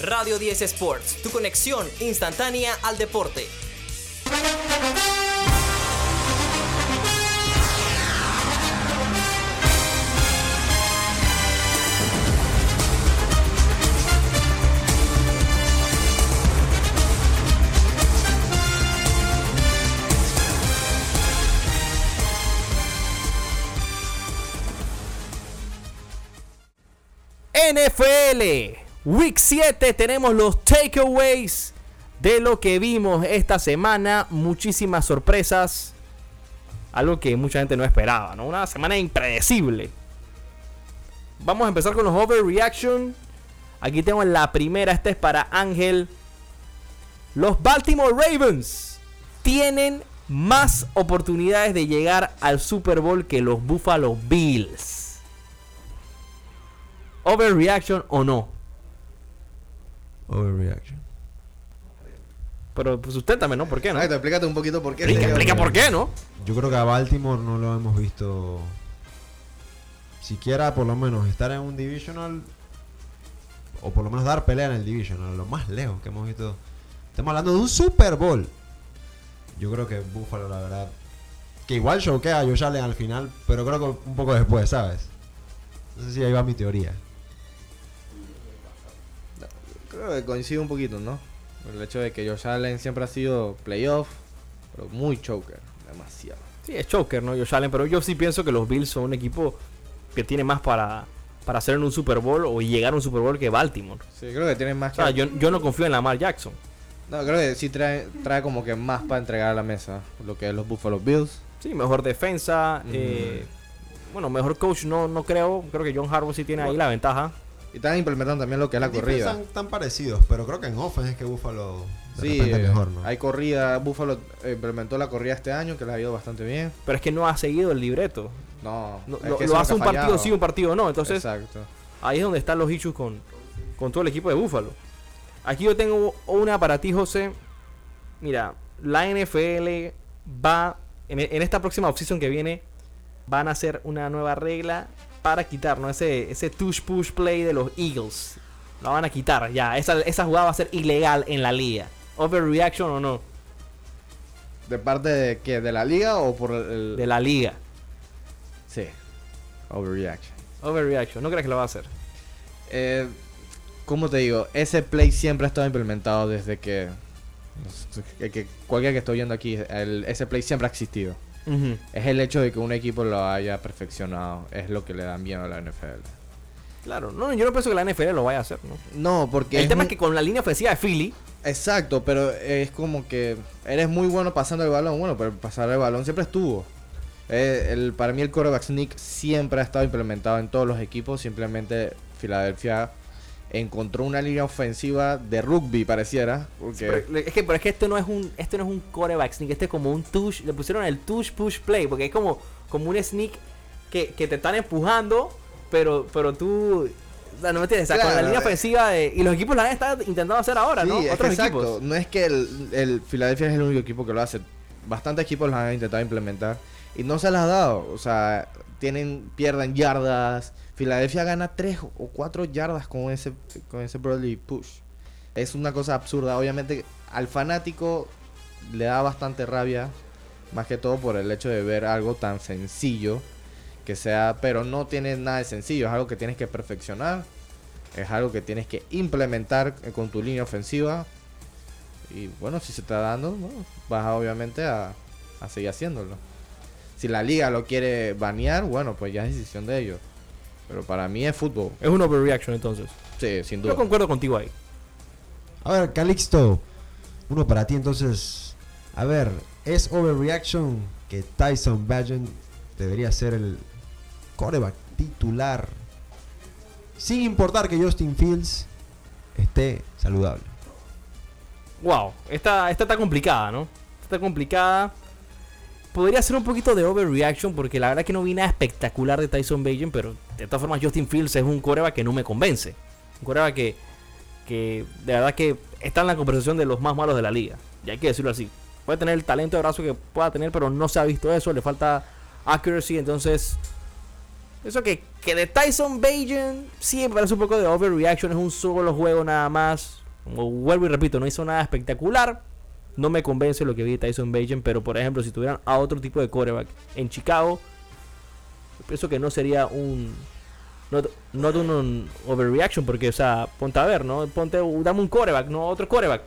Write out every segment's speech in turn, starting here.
Radio 10 Sports, tu conexión instantánea al deporte. NFL. Week 7 tenemos los takeaways de lo que vimos esta semana. Muchísimas sorpresas. Algo que mucha gente no esperaba, ¿no? Una semana impredecible. Vamos a empezar con los overreaction. Aquí tengo la primera. Esta es para Ángel. Los Baltimore Ravens tienen más oportunidades de llegar al Super Bowl que los Buffalo Bills. Overreaction o no. Overreaction. Pero pues usted también, ¿no? ¿Por qué no? Exacto, explícate un poquito por qué. Explica, sería explica por qué, ¿no? Yo creo que a Baltimore no lo hemos visto. Siquiera por lo menos estar en un divisional. O por lo menos dar pelea en el divisional. Lo más lejos que hemos visto. Estamos hablando de un Super Bowl. Yo creo que Buffalo, la verdad. Que igual choquea a Josh Allen al final. Pero creo que un poco después, ¿sabes? No sé si ahí va mi teoría. Creo que coincide un poquito, ¿no? El hecho de que Josh Allen siempre ha sido playoff, pero muy choker, demasiado. Sí, es choker, ¿no? Josh Allen, pero yo sí pienso que los Bills son un equipo que tiene más para, para hacer en un Super Bowl o llegar a un Super Bowl que Baltimore. Sí, creo que tiene más O sea, que... yo, yo no confío en Lamar Jackson. No, creo que sí trae, trae como que más para entregar a la mesa. Lo que es los Buffalo Bills. Sí, mejor defensa. Eh, bueno, mejor coach no, no creo. Creo que John Harbaugh sí tiene ahí la ventaja. Y están implementando también lo que es la corrida. Están, están parecidos, pero creo que en offense es que Buffalo Sí, eh, mejor, ¿no? hay corrida. Buffalo eh, implementó la corrida este año, que les ha ido bastante bien. Pero es que no ha seguido el libreto. No, No- es lo que lo hace un partido sí, un partido no. Entonces, Exacto. Ahí es donde están los issues con, con todo el equipo de Búfalo. Aquí yo tengo una para ti, José. Mira, la NFL va. En, en esta próxima offseason que viene, van a hacer una nueva regla para quitar ¿no? ese, ese touch push play de los Eagles. Lo van a quitar ya. Esa, esa jugada va a ser ilegal en la liga. Overreaction o no, ¿De parte de qué? ¿De la liga o por el...? de la liga. Sí. Overreaction. Overreaction, no crees que lo va a hacer. Eh, ¿Cómo te digo? Ese play siempre ha estado implementado desde que... que, que cualquiera que estoy viendo aquí, el- ese play siempre ha existido. Es el hecho de que un equipo lo haya perfeccionado. Es lo que le da miedo a la NFL. Claro, no, yo no pienso que la NFL lo vaya a hacer. ¿no? No, porque... El es tema un- es que con la línea ofensiva de Philly, Exacto, pero es como que eres muy bueno pasando el balón. Bueno, pero pasar el balón siempre estuvo. Eh, el, para mí el quarterback sneak siempre ha estado implementado en todos los equipos. Simplemente Filadelfia encontró una línea ofensiva de rugby, pareciera. Porque Pero es que, pero es que esto no es un, esto no es un coreback sneak, este es como un touch, le pusieron el touch push play, porque es como, como un sneak que, que te están empujando, pero, pero tú, o sea, no me entiendes, o sea, con la línea eh. ofensiva de, y los equipos la han estado intentando hacer ahora, Sí, ¿no? es Otros exacto. equipos. No es que el, el Philadelphia es el único equipo que lo hace. Bastantes equipos lo han intentado implementar y no se las ha dado. O sea, tienen pierden yardas. Filadelfia gana 3 o 4 yardas con ese con ese Broadly push. Es una cosa absurda. Obviamente al fanático le da bastante rabia, más que todo por el hecho de ver algo tan sencillo que sea, pero no tiene nada de sencillo, es algo que tienes que perfeccionar. Es algo que tienes que implementar eh, con tu línea ofensiva. Y bueno, si se está dando, vas obviamente a, a seguir haciéndolo. Si la liga lo quiere banear, bueno, pues ya es decisión de ellos. Pero para mí es fútbol. Es un overreaction entonces. Sí, sin duda. Yo concuerdo contigo ahí. A ver, Calixto, uno para ti entonces. A ver, ¿es overreaction que Tyson Bagent debería ser el coreback titular? Sin importar que Justin Fields esté saludable. Wow, esta, esta está complicada, ¿no? Está complicada. Podría ser un poquito de overreaction porque la verdad que no vi nada espectacular de Tyson Bagent, pero de todas formas Justin Fields es un coreback que no me convence. Un coreback que, que de verdad que está en la conversación de los más malos de la liga. Y hay que decirlo así. Puede tener el talento de brazo que pueda tener, pero no se ha visto eso. Le falta accuracy, entonces Eso que, que de Tyson Bajan sí me parece un poco de overreaction. Es un solo juego nada más. Como vuelvo y repito, no hizo nada espectacular. No me convence lo que vi de Tyson Bajan. Pero por ejemplo, si tuvieran a otro tipo de quarterback en Chicago, pienso que no sería un. No, no un, overreaction. Porque, o sea, ponte a ver, ¿no? Ponte, dame un quarterback, no otro quarterback.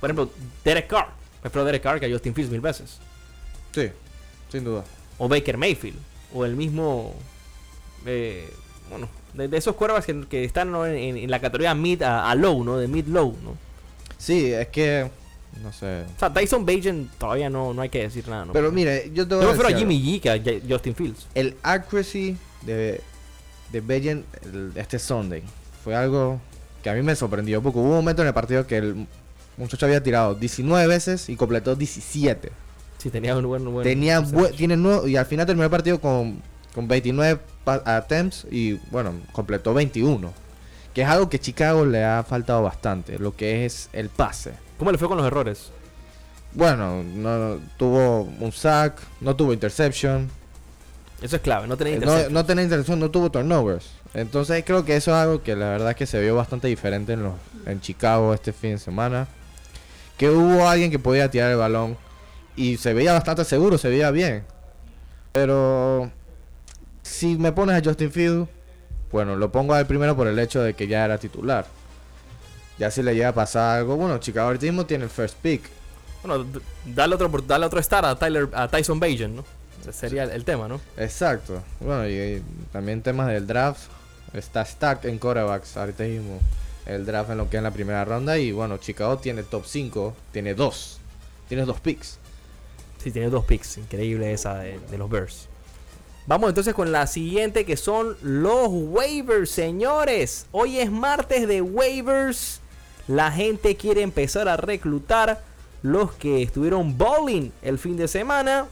Por ejemplo, Derek Carr. Prefiero Derek Carr que a Justin Fields mil veces. Sí, sin duda. O Baker Mayfield. O el mismo. eh, bueno, de, de esos quarterbacks que, que están ¿no? en, en la categoría mid a, a low, ¿no? De mid low, ¿no? Sí, es que. No sé. O sea, Tyson Bajan todavía no, no hay que decir nada, ¿no? Pero mire, yo te voy Yo a prefiero. Jimmy G que a Justin Fields. El accuracy de, de Bajan este Sunday fue algo que a mí me sorprendió. Porque hubo un momento en el partido que el muchacho había tirado 19 veces y completó 17. Sí, tenía un buen. buen Tenía tiene nuevo- y al final terminó el partido con, con 29 pa- attempts y bueno, completó 21. Que es algo que Chicago le ha faltado bastante, lo que es el pase. ¿Cómo le fue con los errores? Bueno, no tuvo un sack, no tuvo interception, Eso es clave, no tener eh, no, interception. no tenía intercepción, no tuvo turnovers. Entonces creo que eso es algo que la verdad es que se vio bastante diferente en, los, en Chicago este fin de semana. Que hubo alguien que podía tirar el balón y se veía bastante seguro, se veía bien. Pero si me pones a Justin Field, bueno, lo pongo al primero por el hecho de que ya era titular. Ya si le llega a pasar algo, bueno, Chicago ahorita mismo tiene el first pick. Bueno, dale otro, dale otro star a, Tyler, a Tyson Bajan, ¿no? Ese sería el, el tema, ¿no? Exacto. Bueno, y, y también temas del draft. Está stack en quarterbacks ahorita mismo. El draft en lo que es en la primera ronda. Y bueno, Chicago tiene top 5. Tiene dos. Tiene dos picks. Sí, tiene dos picks. Increíble esa de, de los Bears. Vamos entonces con la siguiente que son los waivers, señores. Hoy es martes de waivers. La gente quiere empezar a reclutar los que estuvieron bowling el fin de semana.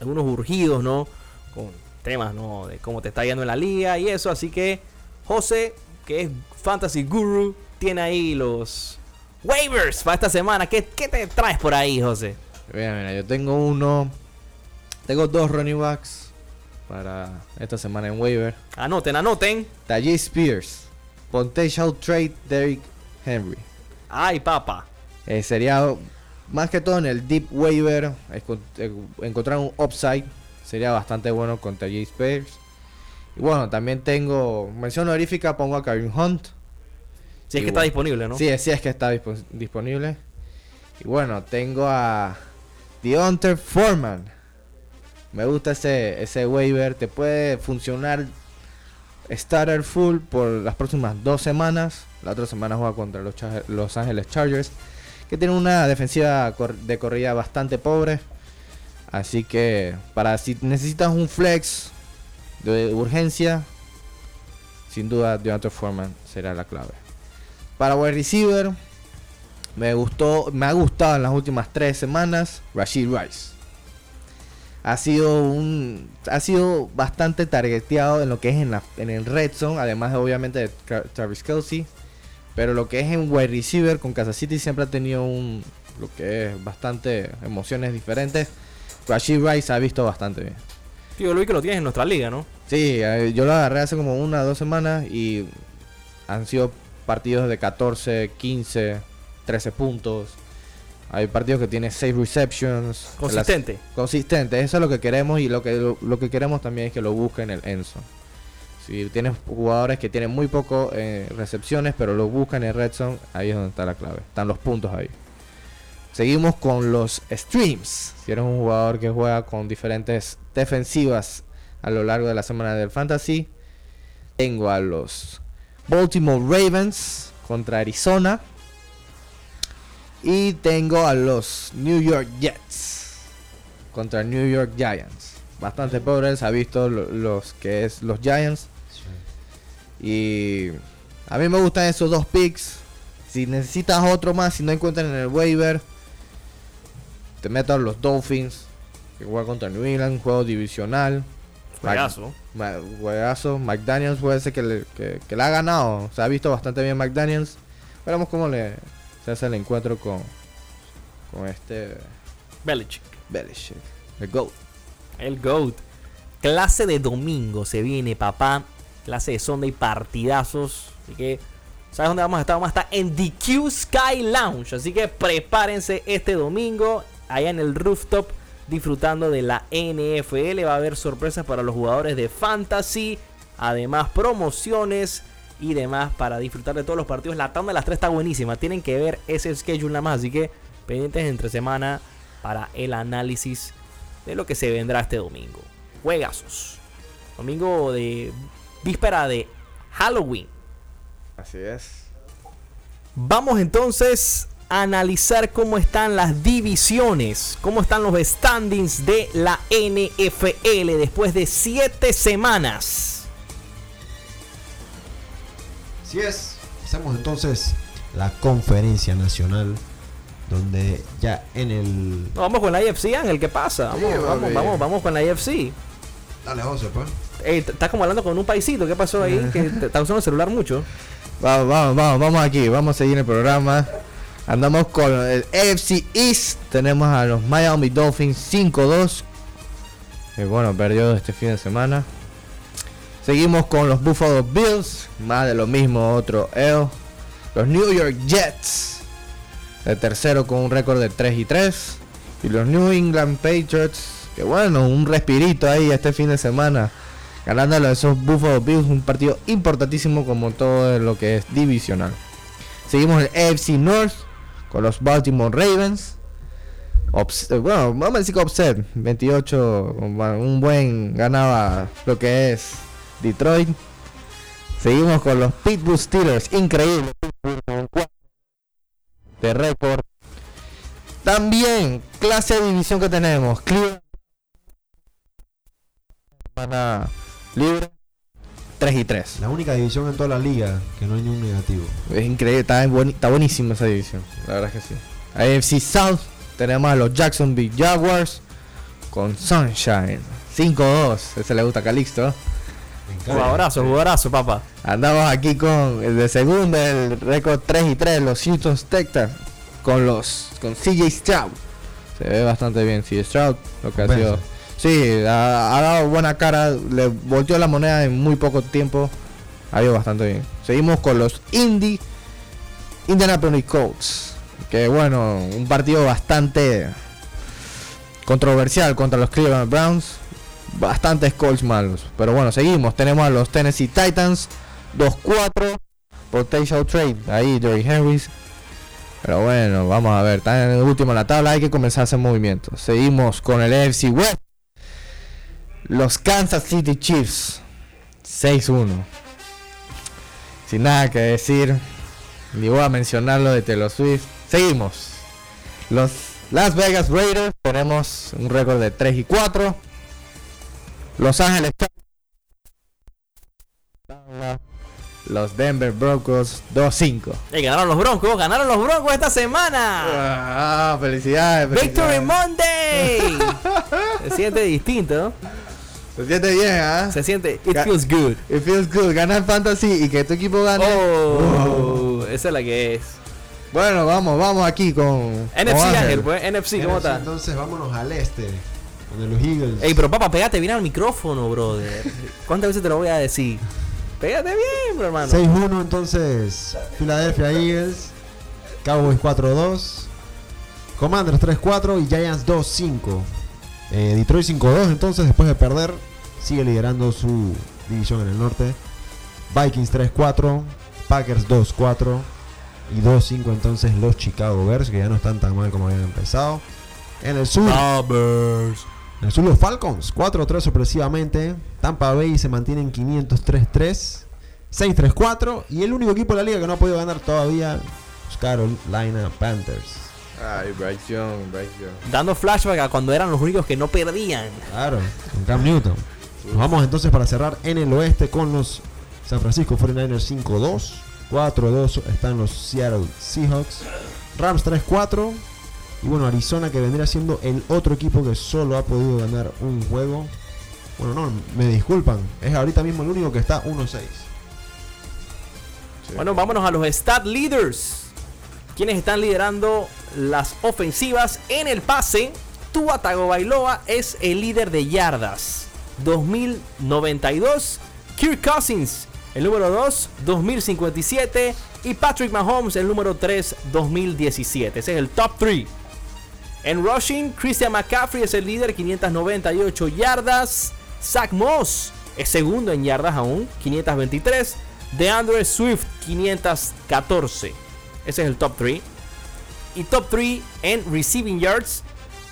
Algunos urgidos, ¿no? Con temas, ¿no? De cómo te está yendo en la liga y eso. Así que José, que es Fantasy Guru, tiene ahí los waivers para esta semana. ¿Qué, qué te traes por ahí, José? Mira, mira, yo tengo uno. Tengo dos running backs para esta semana en waiver. Anoten, anoten. Tajay Spears. Potential trade Derrick Henry. Ay, papa. Eh, sería más que todo en el deep waiver eh, encontrar un upside sería bastante bueno con Tajay Spears. Y bueno, también tengo mención honorífica, pongo a Karim Hunt. Si es que está disponible, ¿no? Sí, sí es que está dispo- disponible. Y bueno, tengo a Deontay Foreman. Me gusta ese, ese waiver. Te puede funcionar starter full por las próximas dos semanas. La otra semana juega contra los, Los Ángeles Chargers. Que tienen una defensiva de corrida bastante pobre. Así que para si necesitas un flex de urgencia, sin duda Deontay Foreman será la clave. Para wide receiver, me gustó, me ha gustado en las últimas tres semanas Rashid Rice. Ha sido un, ha sido bastante targeteado en lo que es en, la, en el red zone, además de, obviamente de Tra- Travis Kelsey. Pero lo que es en wide receiver con Kansas City siempre ha tenido un, lo que es bastante emociones diferentes. Rashid Rice ha visto bastante bien. Tío Luis que lo tienes en nuestra liga, ¿no? Sí, eh, yo lo agarré hace como una o dos semanas y han sido partidos de 14, 15, 13 puntos. Hay partidos que tienen 6 receptions. Consistente. Las- consistente, eso es lo que queremos y lo que, lo, lo que queremos también es que lo busquen el Enzo. Si tienes jugadores que tienen muy poco eh, recepciones, pero lo buscan en Red Zone, ahí es donde está la clave. Están los puntos ahí. Seguimos con los streams. Si eres un jugador que juega con diferentes defensivas a lo largo de la semana del Fantasy, tengo a los Baltimore Ravens contra Arizona. Y tengo a los New York Jets contra New York Giants. Bastante pobres, ha visto lo- los que es los Giants. Y a mí me gustan esos dos picks. Si necesitas otro más, si no encuentran en el waiver, te meto a los Dolphins. Que juega contra New England, juego divisional. Juegazo. Ma- Juegazo. McDaniels puede ser que le, que, que le ha ganado. Se ha visto bastante bien McDaniels. Veremos cómo le se hace el encuentro con, con este Belichick. Belichick. El GOAT. El GOAT. clase de domingo se viene, papá. Clase de Sunday, partidazos. Así que, ¿sabes dónde vamos a estar? Vamos a estar en The Q Sky Lounge. Así que prepárense este domingo allá en el rooftop disfrutando de la NFL. Va a haber sorpresas para los jugadores de Fantasy. Además, promociones y demás para disfrutar de todos los partidos. La tanda de las tres está buenísima. Tienen que ver ese schedule nada más. Así que pendientes entre semana para el análisis de lo que se vendrá este domingo. Juegazos. Domingo de víspera de Halloween. Así es. Vamos entonces a analizar cómo están las divisiones, cómo están los standings de la NFL después de 7 semanas. Así es. Hacemos entonces la conferencia nacional. Donde ya en el. No, vamos con la IFC, Ángel, ¿qué pasa? Vamos, Sí, vamos, vamos, vamos con la IFC. Dale, José, pues. Ey, estás como hablando con un paisito, ¿qué pasó ahí? Que estás usando el celular mucho. Vamos, vamos, vamos, vamos aquí, vamos a seguir el programa. Andamos con el AFC East. Tenemos a los Miami Dolphins 5-2. Que bueno, perdió este fin de semana. Seguimos con los Buffalo Bills. Más de lo mismo, otro L. Los New York Jets. De tercero con un récord de 3 y 3. Y los New England Patriots. Que bueno, un respirito ahí este fin de semana. Ganándole a esos Buffalo Bills. Un partido importantísimo como todo lo que es divisional. Seguimos el AFC North. Con los Baltimore Ravens. Bueno, vamos a decir que upset. 28. Un buen ganaba lo que es Detroit. Seguimos con los Pittsburgh Steelers. Increíble. De récord. También, clase de división que tenemos. Cleveland. Semana libre. 3 y 3. La única división en toda la liga que no hay ni un negativo. Es increíble, está, buen- está buenísima esa división. La verdad es que sí. AFC South tenemos a los Jacksonville Jaguars con Sunshine. 5-2. Ese le gusta a Calixto. Jugadorazo, jugadorazo, papá. Andamos aquí con el de segundo, el récord 3 y 3, los Houston Texans con los con CJ Stroud. Se ve bastante bien CJ Stroud, lo que ha sido. Sí, ha, ha dado buena cara, le volteó la moneda en muy poco tiempo. Ha ido bastante bien. Seguimos con los Indy Indianapolis Colts. Que bueno, un partido bastante controversial contra los Cleveland Browns. Bastantes Colts malos. Pero bueno, seguimos. Tenemos a los Tennessee Titans 2-4 Potential Trade. Ahí, Derrick Henry. Pero bueno, vamos a ver. Está en el último en la tabla. Hay que comenzar a hacer movimientos. Seguimos con el AFC West. Los Kansas City Chiefs 6-1. Sin nada que decir. Ni voy a mencionar lo de Taylor Swift. Seguimos. Los Las Vegas Raiders tenemos un récord de 3 y 4. Los Ángeles Los Denver Broncos 2-5. Ey, ganaron los Broncos, ganaron los Broncos esta semana. Ah, felicidades. Victory. Monday. Se siente distinto, ¿no? Se siente bien, ¿ah? Se siente, it Ga- feels good. It feels good. Ganar fantasy y que tu equipo gane. Oh, esa es la que es. Bueno, vamos, vamos aquí con. NFC con Ángel. Ángel, pues, NFC, ¿cómo NFC, está? Entonces vámonos al este. Donde los Eagles. Ey, pero papá, pégate bien al micrófono, brother. ¿Cuántas veces te lo voy a decir? Pégate bien, bro, hermano. 6-1 entonces Philadelphia Eagles, Cowboys 4-2, Commanders 3-4 y Giants 2-5. Eh, Detroit 5-2 entonces después de perder sigue liderando su división en el norte. Vikings 3-4, Packers 2-4 y 2-5 entonces los Chicago Bears que ya no están tan mal como habían empezado. En el sur, Robbers. En el sur los Falcons 4-3 sorpresivamente. Tampa Bay se mantiene en 503-3. 6-3-4. Y el único equipo de la liga que no ha podido ganar todavía los Carolina Panthers. Ay, Bryce Young, Bryce Young. Dando flashback a cuando eran los únicos que no perdían. Claro, con Cam Newton. Nos vamos entonces para cerrar en el oeste con los San Francisco 49ers 5-2. 4-2 están los Seattle Seahawks. Rams 3-4. Y bueno, Arizona que vendría siendo el otro equipo que solo ha podido ganar un juego. Bueno, no, me disculpan. Es ahorita mismo el único que está 1-6. Sí. Bueno, vámonos a los stat leaders. Quienes están liderando las ofensivas en el pase. Tua Tagovailoa es el líder de yardas. 2092. Kirk Cousins, el número 2, 2057. Y Patrick Mahomes, el número 3, 2017. Ese es el top 3. En rushing, Christian McCaffrey es el líder, 598 yardas. Zach Moss es segundo en yardas aún, 523. DeAndre Swift, 514. Ese es el top 3. Y top 3 en receiving yards,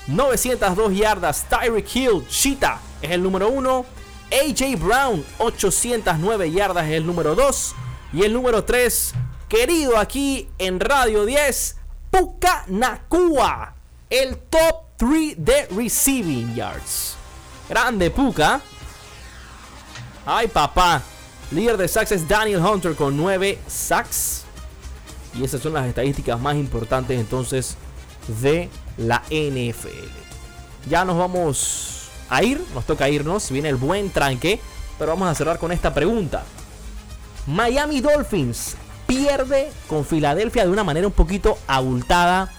902 yardas. Tyreek Hill, Cheetah, es el número 1. AJ Brown, 809 yardas, es el número 2. Y el número 3, querido aquí en Radio 10, Puka Nakua, el top 3 de receiving yards. Grande Puka. Ay, papá. Líder de sacks es Daniel Hunter con 9 sacks. Y esas son las estadísticas más importantes entonces de la NFL. Ya nos vamos a ir, nos toca irnos, viene el buen tranque, pero vamos a cerrar con esta pregunta. Miami Dolphins pierde con Filadelfia de una manera un poquito abultada.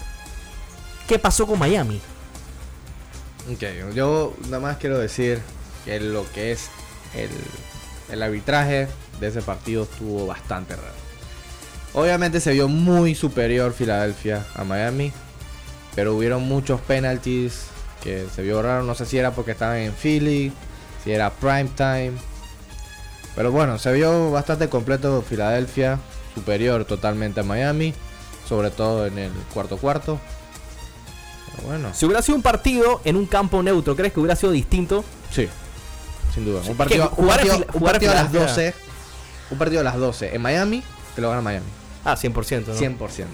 ¿Qué pasó con Miami? Ok, yo nada más quiero decir que lo que es el, el arbitraje de ese partido estuvo bastante raro. Obviamente se vio muy superior Filadelfia a Miami, pero hubieron muchos penalties que se vio raro. No sé si era porque estaban en Philly, si era prime time. Pero bueno, se vio bastante completo Filadelfia, superior totalmente a Miami, sobre todo en el cuarto cuarto. Bueno, Si hubiera sido un partido en un campo neutro, ¿crees que hubiera sido distinto? sí, sin duda. Sí, Un partido, un partido- Fila- un jugar en partido a las Filadelfia. 12, un partido a las 12 en Miami, te lo gana Miami. Ah, 100%. ¿no? 100%.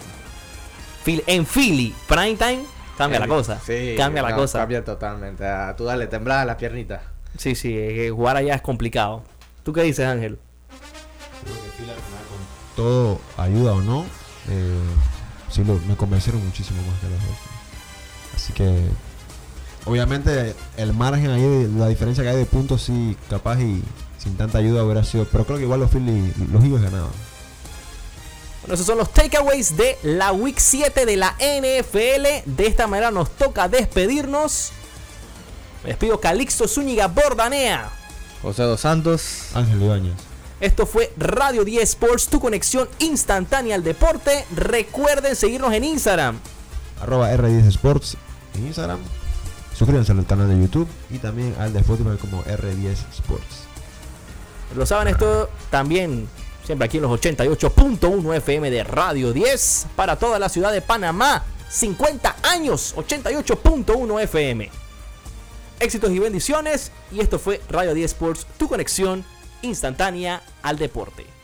Phil- en Philly, prime time, cambia la cosa. Sí, cambia la no, cosa. Cambia totalmente. Ah, tú dale, temblada las piernitas. Sí, sí, eh, jugar allá es complicado. ¿Tú qué dices, Ángel? Creo que Phil al final, con todo ayuda o no, eh, sí lo- me convencieron muchísimo más que los Dolphins. Así que, obviamente, el margen ahí, de- la diferencia que hay de puntos, sí, capaz y sin tanta ayuda hubiera sido. Pero creo que igual los Philly, los Eagles ganaban. Bueno, esos son los takeaways de la Week 7 de la NFL. De esta manera nos toca despedirnos. Me despido Calixto Zúñiga Bordanea. José Dos Santos. Ángel Ibáñez. Esto fue Radio 10 Sports, tu conexión instantánea al deporte. Recuerden seguirnos en Instagram. Arroba R10 Sports Instagram. Suscríbanse al canal de YouTube y también al de Spotify como R10 Sports. Lo saben esto también, siempre aquí en los 88.1 FM de Radio 10 para toda la ciudad de Panamá. 50 años, 88.1 FM. Éxitos y bendiciones. Y esto fue Radio 10 Sports, tu conexión instantánea al deporte.